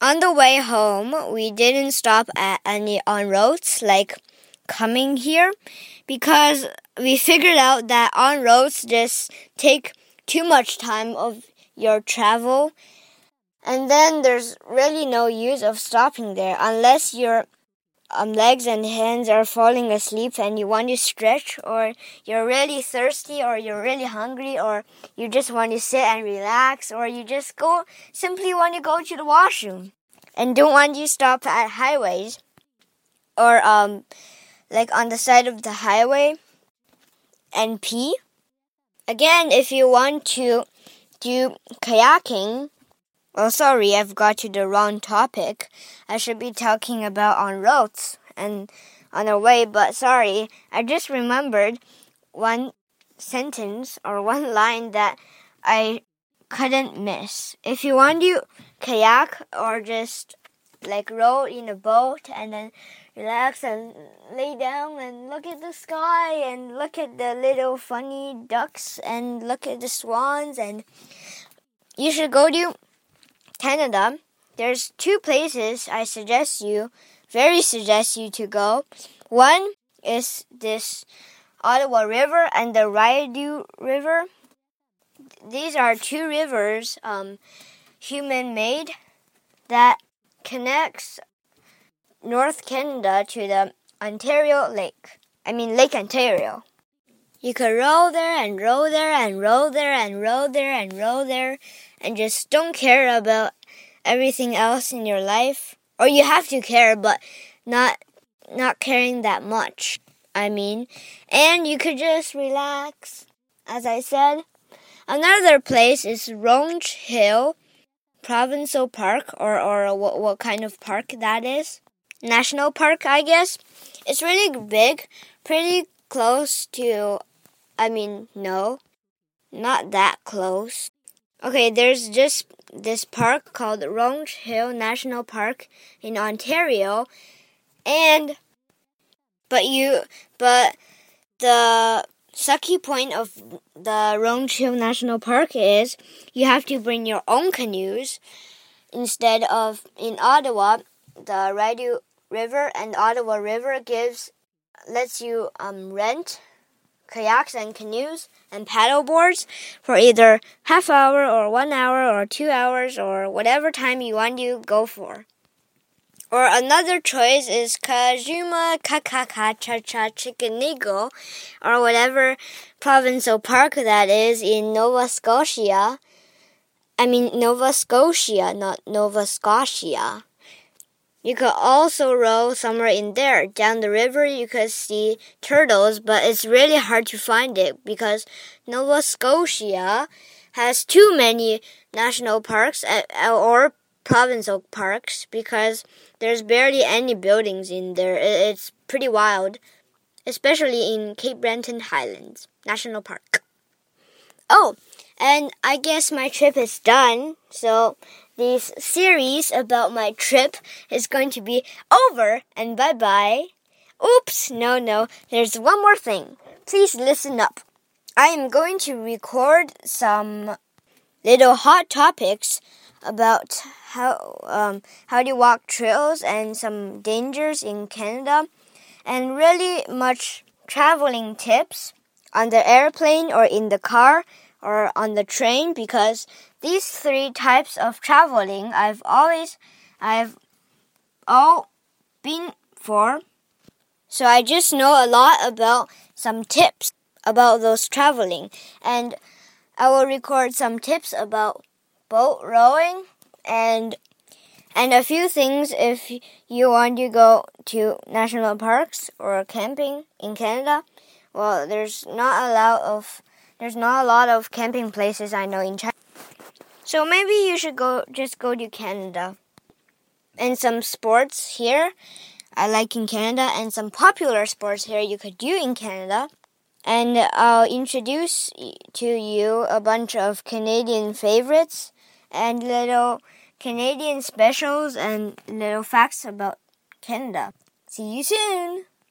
on the way home, we didn't stop at any on roads like coming here because we figured out that on roads just take too much time of your travel and then there's really no use of stopping there unless your um, legs and hands are falling asleep and you want to stretch or you're really thirsty or you're really hungry or you just want to sit and relax or you just go simply want to go to the washroom and don't want to stop at highways or um like on the side of the highway and pee. Again, if you want to do kayaking, well, sorry, I've got to the wrong topic. I should be talking about on roads and on the way, but sorry, I just remembered one sentence or one line that I couldn't miss. If you want to kayak or just like row in a boat and then relax and lay down and look at the sky and look at the little funny ducks and look at the swans and you should go to Canada. There's two places I suggest you, very suggest you to go. One is this Ottawa River and the Rideau River. These are two rivers, um, human made, that connects North Canada to the Ontario Lake. I mean, Lake Ontario. You could row there and row there and row there and row there and row there and just don't care about everything else in your life. Or you have to care, but not not caring that much. I mean, and you could just relax. As I said, another place is Ronge Hill Provincial Park, or or what what kind of park that is? National Park, I guess. It's really big, pretty close to. I mean, no, not that close. Okay, there's just this park called Ronge Hill National Park in Ontario, and but you but the sucky point of the Ronge Hill National Park is you have to bring your own canoes instead of in Ottawa the Rideau River and Ottawa River gives lets you um, rent kayaks and canoes and paddle boards for either half hour or one hour or two hours or whatever time you want to go for. Or another choice is Kajuma Kakaka Cha Cha Eagle, or whatever provincial park that is in Nova Scotia. I mean, Nova Scotia, not Nova Scotia. You could also row somewhere in there. Down the river, you could see turtles, but it's really hard to find it because Nova Scotia has too many national parks or provincial parks because there's barely any buildings in there. It's pretty wild, especially in Cape Breton Highlands National Park. Oh, and I guess my trip is done. So this series about my trip is going to be over and bye bye. Oops, no, no, there's one more thing. Please listen up. I am going to record some little hot topics about how um, how to walk trails and some dangers in Canada, and really much traveling tips on the airplane or in the car or on the train because these three types of traveling I've always I've all been for. So I just know a lot about some tips about those traveling and I will record some tips about boat rowing and and a few things if you want to go to national parks or camping in Canada. Well, there's not a lot of there's not a lot of camping places I know in China. So maybe you should go just go to Canada. And some sports here I like in Canada and some popular sports here you could do in Canada and I'll introduce to you a bunch of Canadian favorites and little Canadian specials and little facts about Canada. See you soon!